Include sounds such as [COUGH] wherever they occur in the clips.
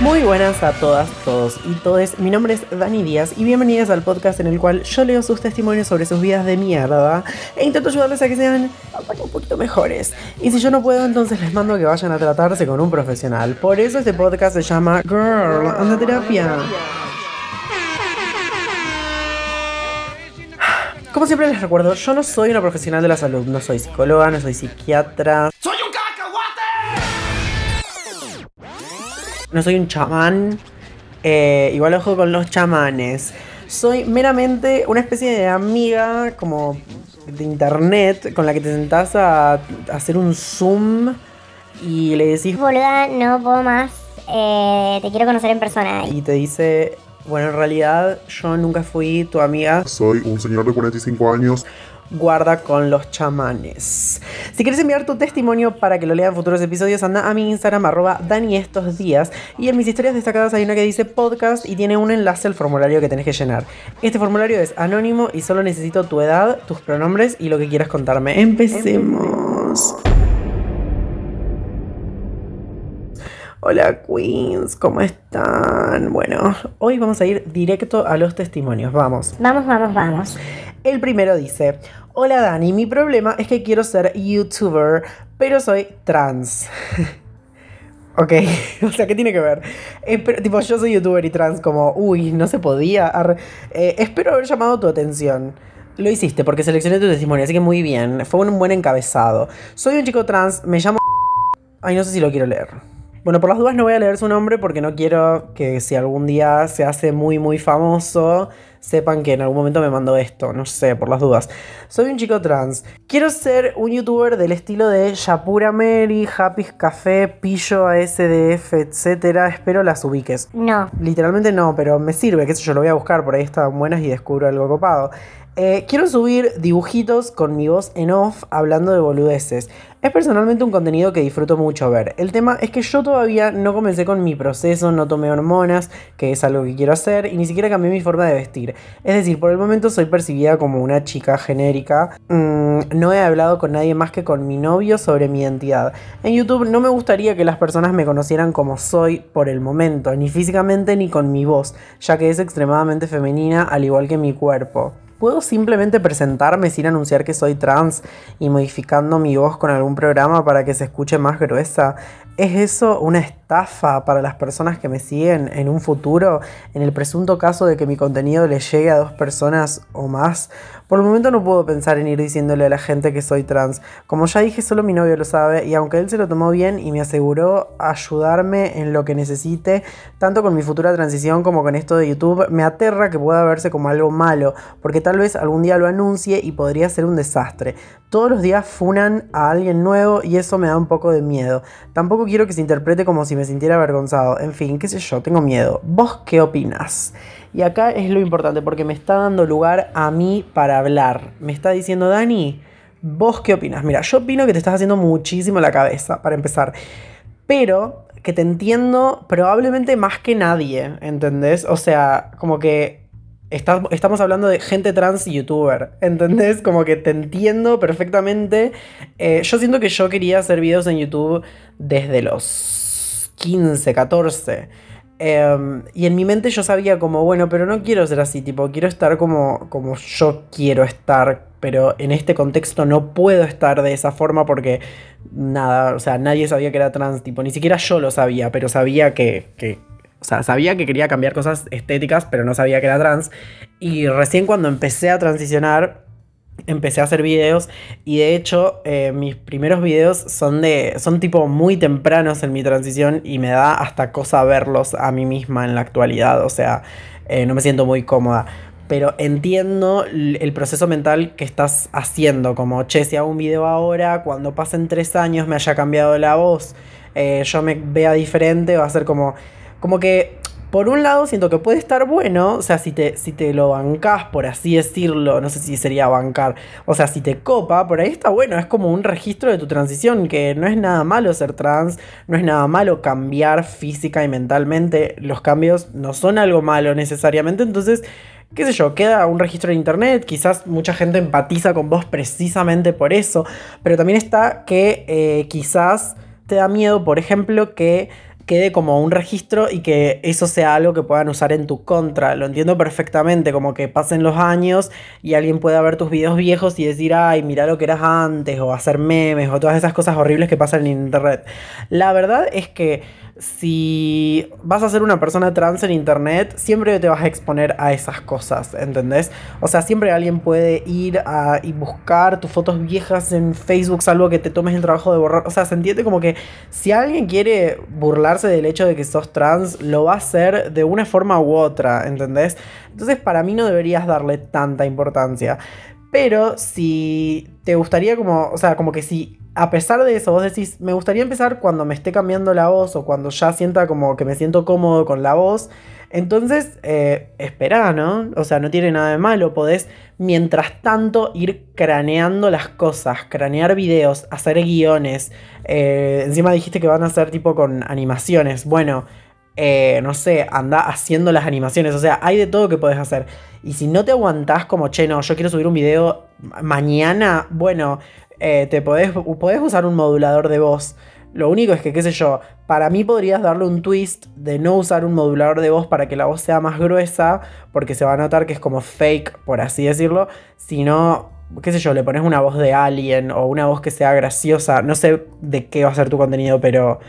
Muy buenas a todas, todos y todes. Mi nombre es Dani Díaz y bienvenidas al podcast en el cual yo leo sus testimonios sobre sus vidas de mierda e intento ayudarles a que sean un poquito mejores. Y si yo no puedo, entonces les mando que vayan a tratarse con un profesional. Por eso este podcast se llama Girl, anda terapia. Como siempre les recuerdo, yo no soy una profesional de la salud, no soy psicóloga, no soy psiquiatra, ¡Soy no soy un chamán. eh, igual ojo con los chamanes. Soy meramente una especie de amiga como de internet con la que te sentás a, a hacer un zoom y le decís Boluda, no puedo más. Eh, te quiero conocer en persona. y te dice, bueno, en realidad yo nunca fui tu amiga, Soy un señor de 45 años. Guarda con los chamanes. Si quieres enviar tu testimonio para que lo lea en futuros episodios, anda a mi Instagram, arroba. Y en mis historias destacadas hay una que dice podcast y tiene un enlace al formulario que tenés que llenar. Este formulario es anónimo y solo necesito tu edad, tus pronombres y lo que quieras contarme. Empecemos. Hola Queens, ¿cómo están? Bueno, hoy vamos a ir directo a los testimonios, vamos. Vamos, vamos, vamos. El primero dice, hola Dani, mi problema es que quiero ser youtuber, pero soy trans. [LAUGHS] ok, [LAUGHS] o sea, ¿qué tiene que ver? Eh, pero, tipo, yo soy youtuber y trans, como, uy, no se podía. Eh, espero haber llamado tu atención. Lo hiciste porque seleccioné tu testimonio, así que muy bien. Fue un buen encabezado. Soy un chico trans, me llamo... Ay, no sé si lo quiero leer. Bueno, por las dudas no voy a leer su nombre porque no quiero que si algún día se hace muy muy famoso, sepan que en algún momento me mandó esto, no sé, por las dudas. Soy un chico trans. Quiero ser un youtuber del estilo de Yapura Mary, Happy Café, Pillo ASDF, etcétera. Espero las ubiques. No. Literalmente no, pero me sirve, qué sé yo, lo voy a buscar, por ahí están buenas y descubro algo copado. Eh, quiero subir dibujitos con mi voz en off hablando de boludeces. Es personalmente un contenido que disfruto mucho ver. El tema es que yo todavía no comencé con mi proceso, no tomé hormonas, que es algo que quiero hacer, y ni siquiera cambié mi forma de vestir. Es decir, por el momento soy percibida como una chica genérica. Mm, no he hablado con nadie más que con mi novio sobre mi identidad. En YouTube no me gustaría que las personas me conocieran como soy por el momento, ni físicamente ni con mi voz, ya que es extremadamente femenina al igual que mi cuerpo. ¿Puedo simplemente presentarme sin anunciar que soy trans y modificando mi voz con algún programa para que se escuche más gruesa? ¿Es eso una estafa para las personas que me siguen en un futuro en el presunto caso de que mi contenido le llegue a dos personas o más? Por el momento no puedo pensar en ir diciéndole a la gente que soy trans. Como ya dije, solo mi novio lo sabe y aunque él se lo tomó bien y me aseguró ayudarme en lo que necesite, tanto con mi futura transición como con esto de YouTube, me aterra que pueda verse como algo malo, porque tal vez algún día lo anuncie y podría ser un desastre. Todos los días funan a alguien nuevo y eso me da un poco de miedo. Tampoco quiero que se interprete como si me sintiera avergonzado. En fin, qué sé yo, tengo miedo. ¿Vos qué opinas? Y acá es lo importante porque me está dando lugar a mí para hablar. Me está diciendo, Dani, ¿vos qué opinas? Mira, yo opino que te estás haciendo muchísimo la cabeza, para empezar. Pero que te entiendo probablemente más que nadie, ¿entendés? O sea, como que Estamos hablando de gente trans youtuber, ¿entendés? Como que te entiendo perfectamente. Eh, yo siento que yo quería hacer videos en YouTube desde los 15, 14. Em, y en mi mente yo sabía como, bueno, pero no quiero ser así, tipo, quiero estar como, como yo quiero estar, pero en este contexto no puedo estar de esa forma porque nada, o sea, nadie sabía que era trans, tipo, ni siquiera yo lo sabía, pero sabía que, o sea, sabía que quería cambiar cosas estéticas, pero no sabía que era trans. Y recién cuando empecé a transicionar, empecé a hacer videos. Y de hecho, eh, mis primeros videos son de. son tipo muy tempranos en mi transición. Y me da hasta cosa verlos a mí misma en la actualidad. O sea, eh, no me siento muy cómoda. Pero entiendo el proceso mental que estás haciendo. Como, che, si hago un video ahora, cuando pasen tres años me haya cambiado la voz, eh, yo me vea diferente, va a ser como. Como que por un lado siento que puede estar bueno, o sea, si te, si te lo bancás, por así decirlo, no sé si sería bancar, o sea, si te copa, por ahí está bueno, es como un registro de tu transición, que no es nada malo ser trans, no es nada malo cambiar física y mentalmente, los cambios no son algo malo necesariamente, entonces qué sé yo, queda un registro en internet, quizás mucha gente empatiza con vos precisamente por eso, pero también está que eh, quizás te da miedo, por ejemplo, que quede como un registro y que eso sea algo que puedan usar en tu contra. Lo entiendo perfectamente, como que pasen los años y alguien pueda ver tus videos viejos y decir, ay, mira lo que eras antes, o hacer memes, o todas esas cosas horribles que pasan en internet. La verdad es que si vas a ser una persona trans en internet, siempre te vas a exponer a esas cosas, ¿entendés? O sea, siempre alguien puede ir a, y buscar tus fotos viejas en Facebook, salvo que te tomes el trabajo de borrar. O sea, se como que si alguien quiere burlarse del hecho de que sos trans, lo va a hacer de una forma u otra, ¿entendés? Entonces, para mí no deberías darle tanta importancia. Pero si te gustaría como, o sea, como que si a pesar de eso vos decís, me gustaría empezar cuando me esté cambiando la voz o cuando ya sienta como que me siento cómodo con la voz, entonces eh, espera, ¿no? O sea, no tiene nada de malo, podés mientras tanto ir craneando las cosas, cranear videos, hacer guiones, eh, encima dijiste que van a ser tipo con animaciones, bueno. Eh, no sé, anda haciendo las animaciones. O sea, hay de todo que podés hacer. Y si no te aguantás como, che, no, yo quiero subir un video mañana, bueno, eh, te podés, podés usar un modulador de voz. Lo único es que, qué sé yo, para mí podrías darle un twist de no usar un modulador de voz para que la voz sea más gruesa, porque se va a notar que es como fake, por así decirlo, sino, qué sé yo, le pones una voz de alien o una voz que sea graciosa, no sé de qué va a ser tu contenido, pero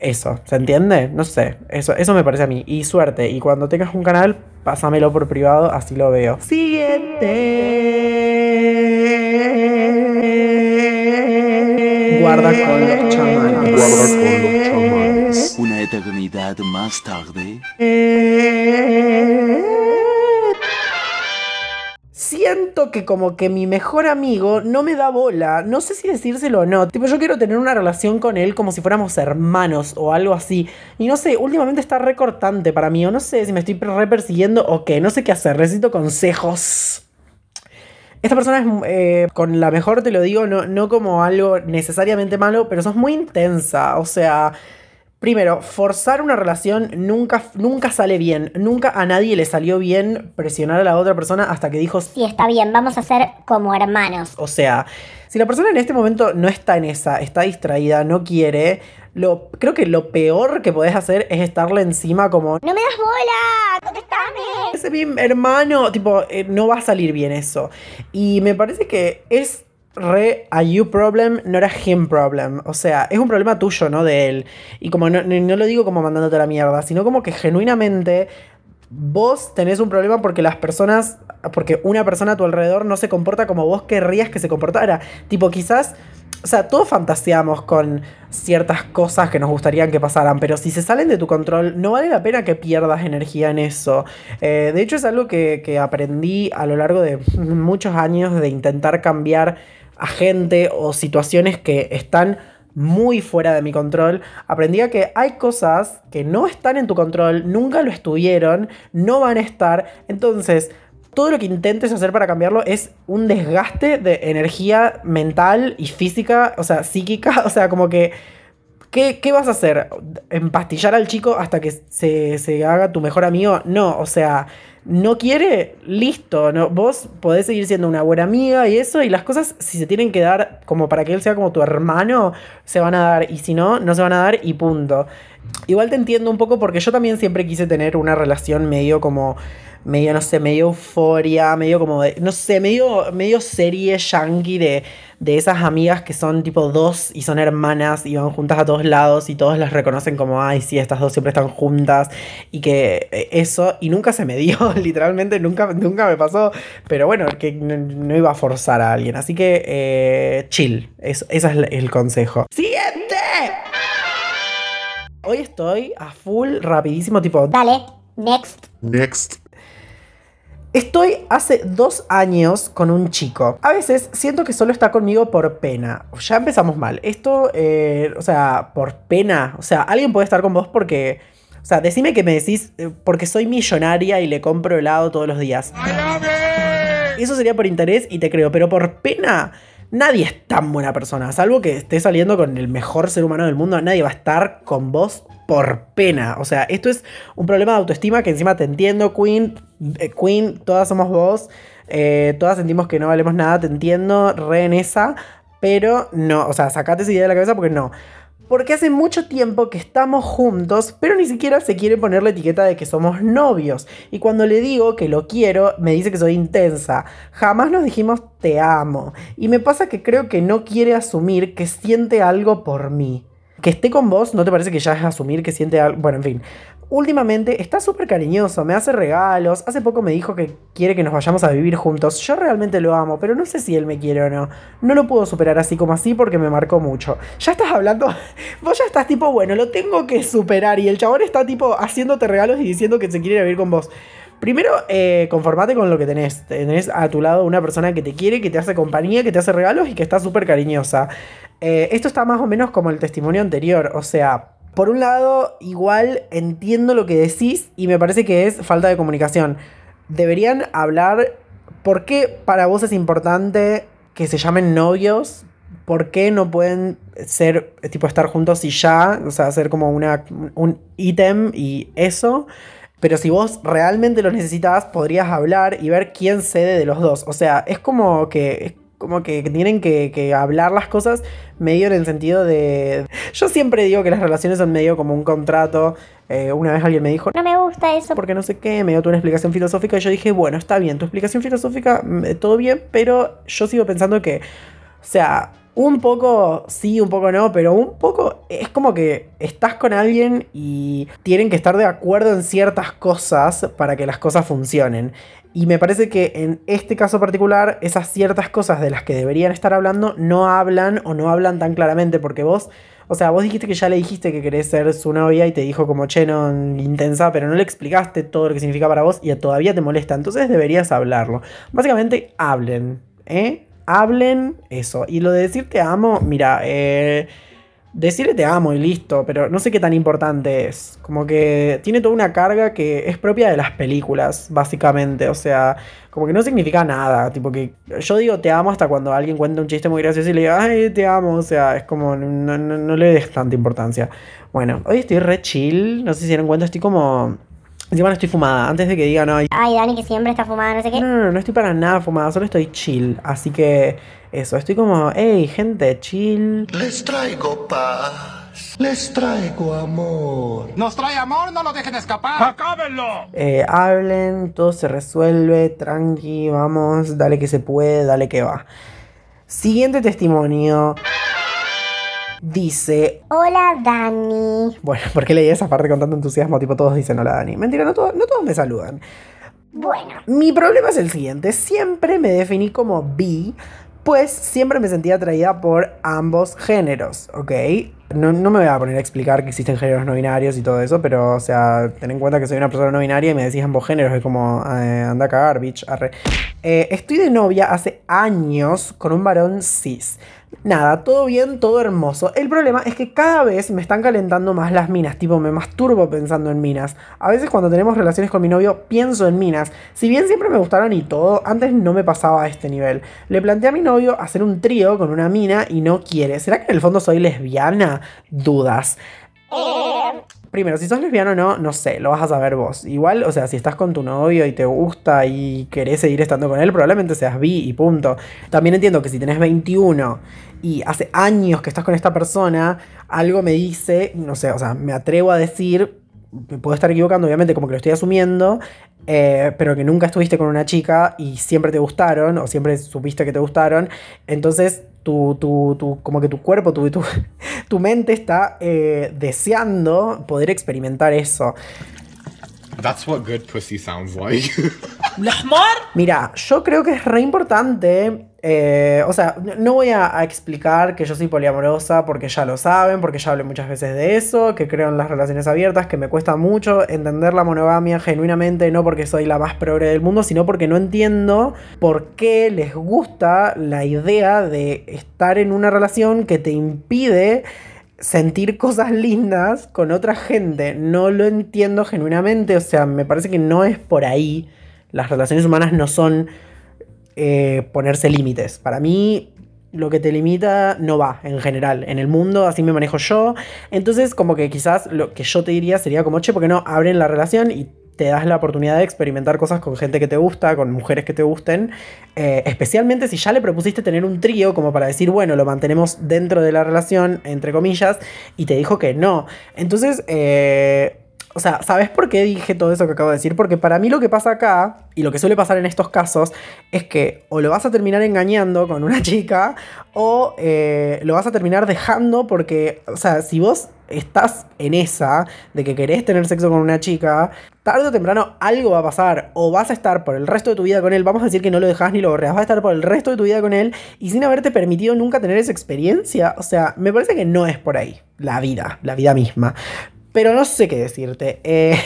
eso, ¿se entiende? No sé, eso, eso me parece a mí. Y suerte, y cuando tengas un canal, pásamelo por privado, así lo veo. Siguiente. Guarda con los chamanes. Guarda con los chamanes. Una eternidad más tarde. Siento que como que mi mejor amigo no me da bola, no sé si decírselo o no. Tipo, yo quiero tener una relación con él como si fuéramos hermanos o algo así. Y no sé, últimamente está recortante para mí, o no sé si me estoy re persiguiendo o qué, no sé qué hacer, necesito consejos. Esta persona es, eh, con la mejor te lo digo, no, no como algo necesariamente malo, pero sos muy intensa. O sea, primero, forzar una relación nunca, nunca sale bien. Nunca a nadie le salió bien presionar a la otra persona hasta que dijo, Sí, está bien, vamos a ser como hermanos. o sea, si la persona en este momento no está en esa, está distraída, no quiere, lo, creo que lo peor que podés hacer es estarle encima como, ¡No me das bola! ¡Contestame! ese es mi hermano, tipo, eh, no va a salir bien eso. Y me parece que es re a you problem, no era him problem. O sea, es un problema tuyo, no de él. Y como no, no lo digo como mandándote la mierda, sino como que genuinamente vos tenés un problema porque las personas, porque una persona a tu alrededor no se comporta como vos querrías que se comportara. Tipo, quizás, o sea, todos fantaseamos con ciertas cosas que nos gustarían que pasaran, pero si se salen de tu control, no vale la pena que pierdas energía en eso. Eh, de hecho, es algo que, que aprendí a lo largo de muchos años de intentar cambiar a gente o situaciones que están muy fuera de mi control, aprendí a que hay cosas que no están en tu control, nunca lo estuvieron, no van a estar. Entonces, todo lo que intentes hacer para cambiarlo es un desgaste de energía mental y física, o sea, psíquica, [LAUGHS] o sea, como que... ¿Qué, qué vas a hacer? ¿Empastillar al chico hasta que se, se haga tu mejor amigo? No, o sea, no quiere, listo. No, vos podés seguir siendo una buena amiga y eso, y las cosas, si se tienen que dar como para que él sea como tu hermano, se van a dar, y si no, no se van a dar y punto. Igual te entiendo un poco porque yo también siempre quise tener una relación medio como, medio, no sé, medio euforia, medio como de, no sé, medio, medio serie yankee de, de esas amigas que son tipo dos y son hermanas y van juntas a todos lados y todos las reconocen como, ay, sí, estas dos siempre están juntas y que eh, eso, y nunca se me dio, [LAUGHS] literalmente nunca, nunca me pasó, pero bueno, que no, iba a forzar a alguien, así que eh, chill, ese es el consejo. Siguiente. Hoy estoy a full, rapidísimo, tipo, Dale, next. Next. Estoy hace dos años con un chico. A veces siento que solo está conmigo por pena. Ya empezamos mal. Esto, eh, o sea, por pena. O sea, alguien puede estar con vos porque O sea, decime que me decís, eh, porque soy millonaria y le compro helado todos los días. Eso sería por interés y te creo, pero por pena, nadie es tan buena persona. Salvo que estés saliendo con el mejor ser humano del mundo, nadie va a estar con vos por pena. O sea, esto es un problema de autoestima que encima te entiendo, Queen. eh, Queen, todas somos vos. eh, todas sentimos que no valemos nada, te entiendo, re en esa. Pero no, o sea, sacate esa idea de la cabeza porque no. Porque hace mucho tiempo que estamos juntos, pero ni siquiera se quiere poner la etiqueta de que somos novios. Y cuando le digo que lo quiero, me dice que soy intensa. Jamás nos dijimos te amo. Y me pasa que creo que no quiere asumir que siente algo por mí. Que esté con vos, ¿no te parece que ya es asumir que siente algo? Bueno, en fin. Últimamente está súper cariñoso, me hace regalos. Hace poco me dijo que quiere que nos vayamos a vivir juntos. Yo realmente lo amo, pero no sé si él me quiere o no. No lo puedo superar así como así porque me marcó mucho. Ya estás hablando, [LAUGHS] vos ya estás tipo, bueno, lo tengo que superar. Y el chabón está tipo haciéndote regalos y diciendo que se quiere vivir con vos. Primero, eh, conformate con lo que tenés. Tenés a tu lado una persona que te quiere, que te hace compañía, que te hace regalos y que está súper cariñosa. Eh, esto está más o menos como el testimonio anterior. O sea, por un lado, igual entiendo lo que decís y me parece que es falta de comunicación. Deberían hablar por qué para vos es importante que se llamen novios. ¿Por qué no pueden ser, tipo, estar juntos y ya? O sea, hacer como una, un ítem y eso. Pero si vos realmente lo necesitas, podrías hablar y ver quién cede de los dos. O sea, es como que. Como que tienen que, hablar las cosas medio en el sentido de. Yo siempre digo que las relaciones son medio como un contrato. Eh, una vez alguien me dijo, No me gusta eso. porque no sé qué, me dio una explicación filosófica y yo dije, bueno, está bien, tu explicación filosófica, mm, todo bien, pero yo sigo pensando que, o sea, un poco sí, un poco no, pero un poco es como que estás con alguien y tienen que estar de acuerdo en ciertas cosas para que las cosas funcionen. Y me parece que en este caso particular, esas ciertas cosas de las que deberían estar hablando no hablan o no hablan tan claramente porque vos o sea, vos dijiste que ya le dijiste que querés ser su novia y te dijo como che, no, intensa, pero no le explicaste todo lo que significa para vos y todavía te molesta. Entonces deberías hablarlo. Básicamente, hablen, ¿eh? Hablen eso. Y lo de decir te amo, mira, eh, decirle te amo y listo, pero no sé qué tan importante es. Como que tiene toda una carga que es propia de las películas, básicamente. O sea, como que no significa nada. Tipo que yo digo te amo hasta cuando alguien cuenta un chiste muy gracioso y le digo, ay, te amo. O sea, es como, no, no, no le des tanta importancia. Bueno, hoy estoy re chill. No sé si se dieron cuenta, estoy como. Encima no estoy fumada. Antes de que digan, ay, Ay, Dani, que siempre está fumada, no sé qué. no, no, no, no estoy para nada fumada, solo estoy chill. Así que eso, estoy como, hey, gente, chill. Les traigo paz. Les traigo amor. Nos trae amor, no lo dejen escapar. ¡Acábenlo! Eh, hablen, todo se resuelve, tranqui, vamos, dale que se puede, dale que va. Siguiente testimonio. Dice, Hola, Dani. bueno, ¿por qué leí esa parte con tanto entusiasmo? Tipo, todos dicen hola Dani. Mentira, no, todos- no todos me saludan. Bueno, Mi problema es el siguiente, siempre me definí como bi, pues siempre me sentía atraída por ambos géneros, ¿ok? No, no me voy a poner a explicar que existen géneros no binarios y todo eso, pero, o sea, ten en cuenta que soy una persona no binaria y me decís ambos géneros, es como, eh, anda a cagar, bitch, arre. Eh, estoy de novia hace años con un varón cis. Nada, todo bien, todo hermoso. El problema es que cada vez me están calentando más las minas, tipo me masturbo pensando en minas. A veces cuando tenemos relaciones con mi novio pienso en minas. Si bien siempre me gustaron y todo, antes no me pasaba a este nivel. Le planteé a mi novio hacer un trío con una mina y no quiere. ¿Será que en el fondo soy lesbiana? Dudas. Primero, si sos lesbiano o no, no sé, lo vas a saber vos. Igual, o sea, si estás con tu novio y te gusta y querés seguir estando con él, probablemente seas bi y punto. También entiendo que si tenés 21 y hace años que estás con esta persona, algo me dice, no sé, o sea, me atrevo a decir, me puedo estar equivocando, obviamente, como que lo estoy asumiendo, eh, pero que nunca estuviste con una chica y siempre te gustaron, o siempre supiste que te gustaron, entonces tu, tu, tu- como que tu cuerpo, tu, tu, [LAUGHS] tu mente está eh, deseando poder experimentar eso. That's what good pussy sounds like. [LAUGHS] Mira, yo creo que es re importante. eh, o sea, no voy a, a explicar que yo soy poliamorosa porque ya lo saben, porque ya hablé muchas veces de eso, que creo en las relaciones abiertas, que me cuesta mucho entender la monogamia genuinamente, no porque soy la más progre del mundo, sino porque no entiendo por qué les gusta la idea de estar en una relación que te impide sentir cosas lindas con otra gente. No lo entiendo genuinamente, o sea, me parece que no es por ahí. Las relaciones humanas no son eh, ponerse límites. Para mí, lo que te limita no va en general. En el mundo así me manejo yo. Entonces, como que quizás lo que yo te diría sería como, che, ¿por qué no abren la relación y te das la oportunidad de experimentar cosas con gente que te gusta, con mujeres que te gusten, eh, especialmente si ya le propusiste tener un trío como para decir, bueno, lo mantenemos dentro de la relación, entre comillas, y te dijo que no. Entonces, eh, o sea, ¿sabes por qué dije todo eso que acabo de decir? Porque para mí lo que pasa acá, y lo que suele pasar en estos casos, es que o lo vas a terminar engañando con una [LAUGHS] chica, o eh, lo vas a terminar dejando porque, o sea, si vos estás en esa de que querés tener sexo con una chica, tarde o temprano algo va a pasar. O vas a estar por el resto de tu vida con él, vamos a decir que no lo dejas ni lo borreas, vas a estar por el resto de tu vida con él y sin haberte permitido nunca tener esa experiencia. O sea, me parece que no es por ahí la vida, la vida misma. Pero no sé qué decirte. Eh,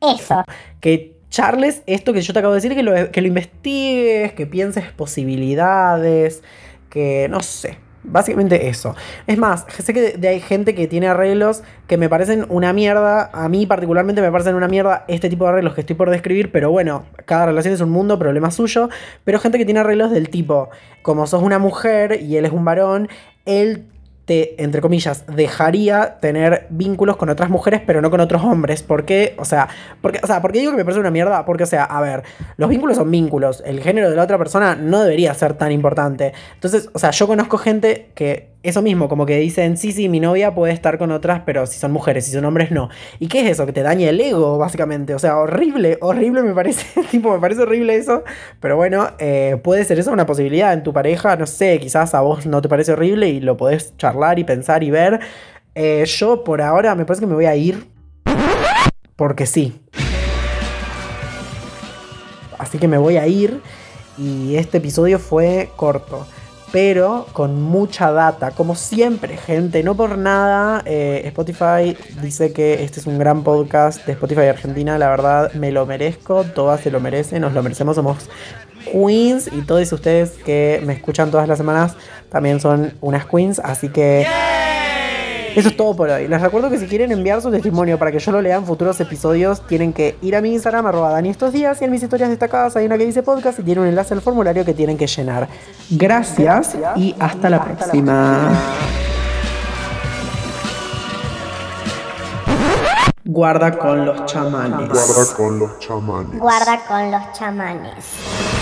Eso. [LAUGHS] que charles esto que yo te acabo de decir, que lo, que lo investigues, que pienses posibilidades, que no sé. Básicamente eso. Es más, sé que de- de hay gente que tiene arreglos que me parecen una mierda. A mí particularmente me parecen una mierda este tipo de arreglos que estoy por describir, pero bueno, cada relación es un mundo, problema suyo. Pero gente que tiene arreglos del tipo, como sos una mujer y él es un varón, él te, entre comillas, dejaría tener vínculos con otras mujeres, pero no con otros hombres. ¿Por qué? O sea, porque, o sea, ¿por qué digo que me parece una mierda? Porque, o sea, a ver, los vínculos son vínculos. El género de la otra persona no debería ser tan importante. Entonces, o sea, yo conozco gente que eso mismo, como que dicen, sí, sí, mi novia puede estar con otras, pero si son mujeres, si son hombres, no. ¿Y qué es eso? Que te daña el ego, básicamente. O sea, horrible, horrible me parece. [LAUGHS] tipo, me parece horrible eso. Pero bueno, eh, puede ser eso una posibilidad en tu pareja. No sé, quizás a vos no te parece horrible y lo podés charlar y pensar y ver. Eh, yo por ahora me parece que me voy a ir. Porque sí. Así que me voy a ir. Y este episodio fue corto. Pero con mucha data. Como siempre, gente. No por nada. eh, Spotify dice que este es un gran podcast de Spotify Argentina. La verdad, me lo merezco. Todas se lo merecen. Nos lo merecemos. Somos queens. Y todos ustedes que me escuchan todas las semanas también son unas queens. Así que... Eso es todo por hoy. Les recuerdo que si quieren enviar su testimonio para que yo lo lea en futuros episodios, tienen que ir a mi Instagram, arroba Dani estos días, y en mis historias destacadas hay una que dice podcast y tiene un enlace al formulario que tienen que llenar. Gracias y hasta la próxima. Guarda con los chamanes. Guarda con los chamanes. Guarda con los chamanes.